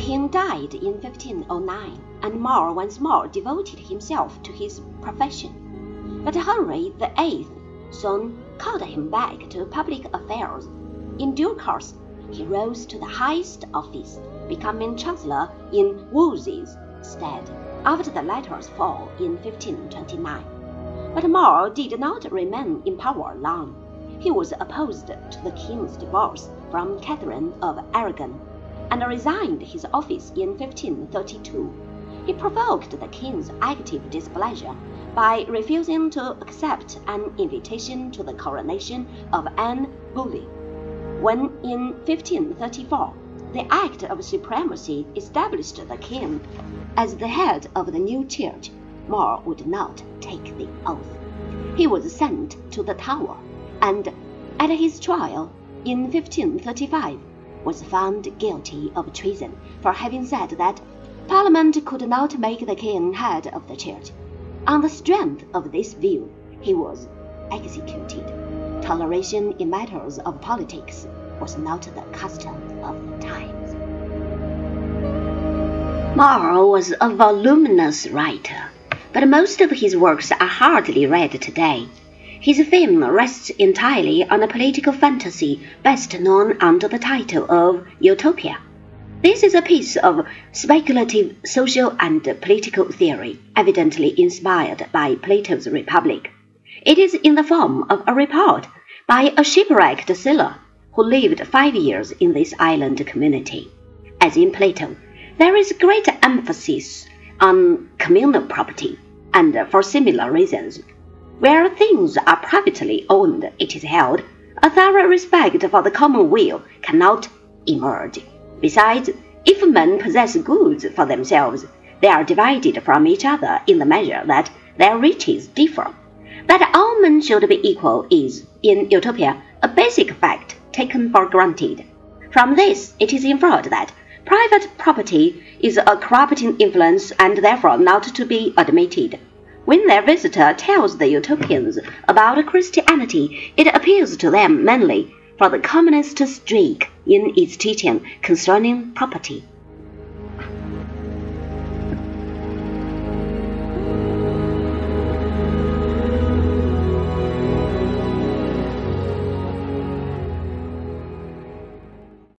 king died in 1509, and More once more devoted himself to his profession. But Henry VIII soon called him back to public affairs. In due course, he rose to the highest office, becoming chancellor in Wolsey's stead after the latter's fall in 1529. But More did not remain in power long. He was opposed to the king's divorce from Catherine of Aragon, and resigned his office in 1532. He provoked the king's active displeasure by refusing to accept an invitation to the coronation of Anne Boleyn. When in 1534 the Act of Supremacy established the king as the head of the new church, More would not take the oath. He was sent to the Tower, and at his trial in 1535 was found guilty of treason for having said that Parliament could not make the king head of the church. On the strength of this view, he was executed. Toleration in matters of politics was not the custom of the times. More was a voluminous writer, but most of his works are hardly read today. His fame rests entirely on a political fantasy best known under the title of Utopia. This is a piece of speculative social and political theory, evidently inspired by Plato's Republic. It is in the form of a report by a shipwrecked sailor who lived five years in this island community. As in Plato, there is great emphasis on communal property, and for similar reasons. Where things are privately owned, it is held, a thorough respect for the common weal cannot emerge. Besides, if men possess goods for themselves, they are divided from each other in the measure that their riches differ. That all men should be equal is, in Utopia, a basic fact taken for granted. From this, it is inferred that private property is a corrupting influence and therefore not to be admitted. When their visitor tells the Utopians about Christianity, it appeals to them mainly for the communist streak in its teaching concerning property.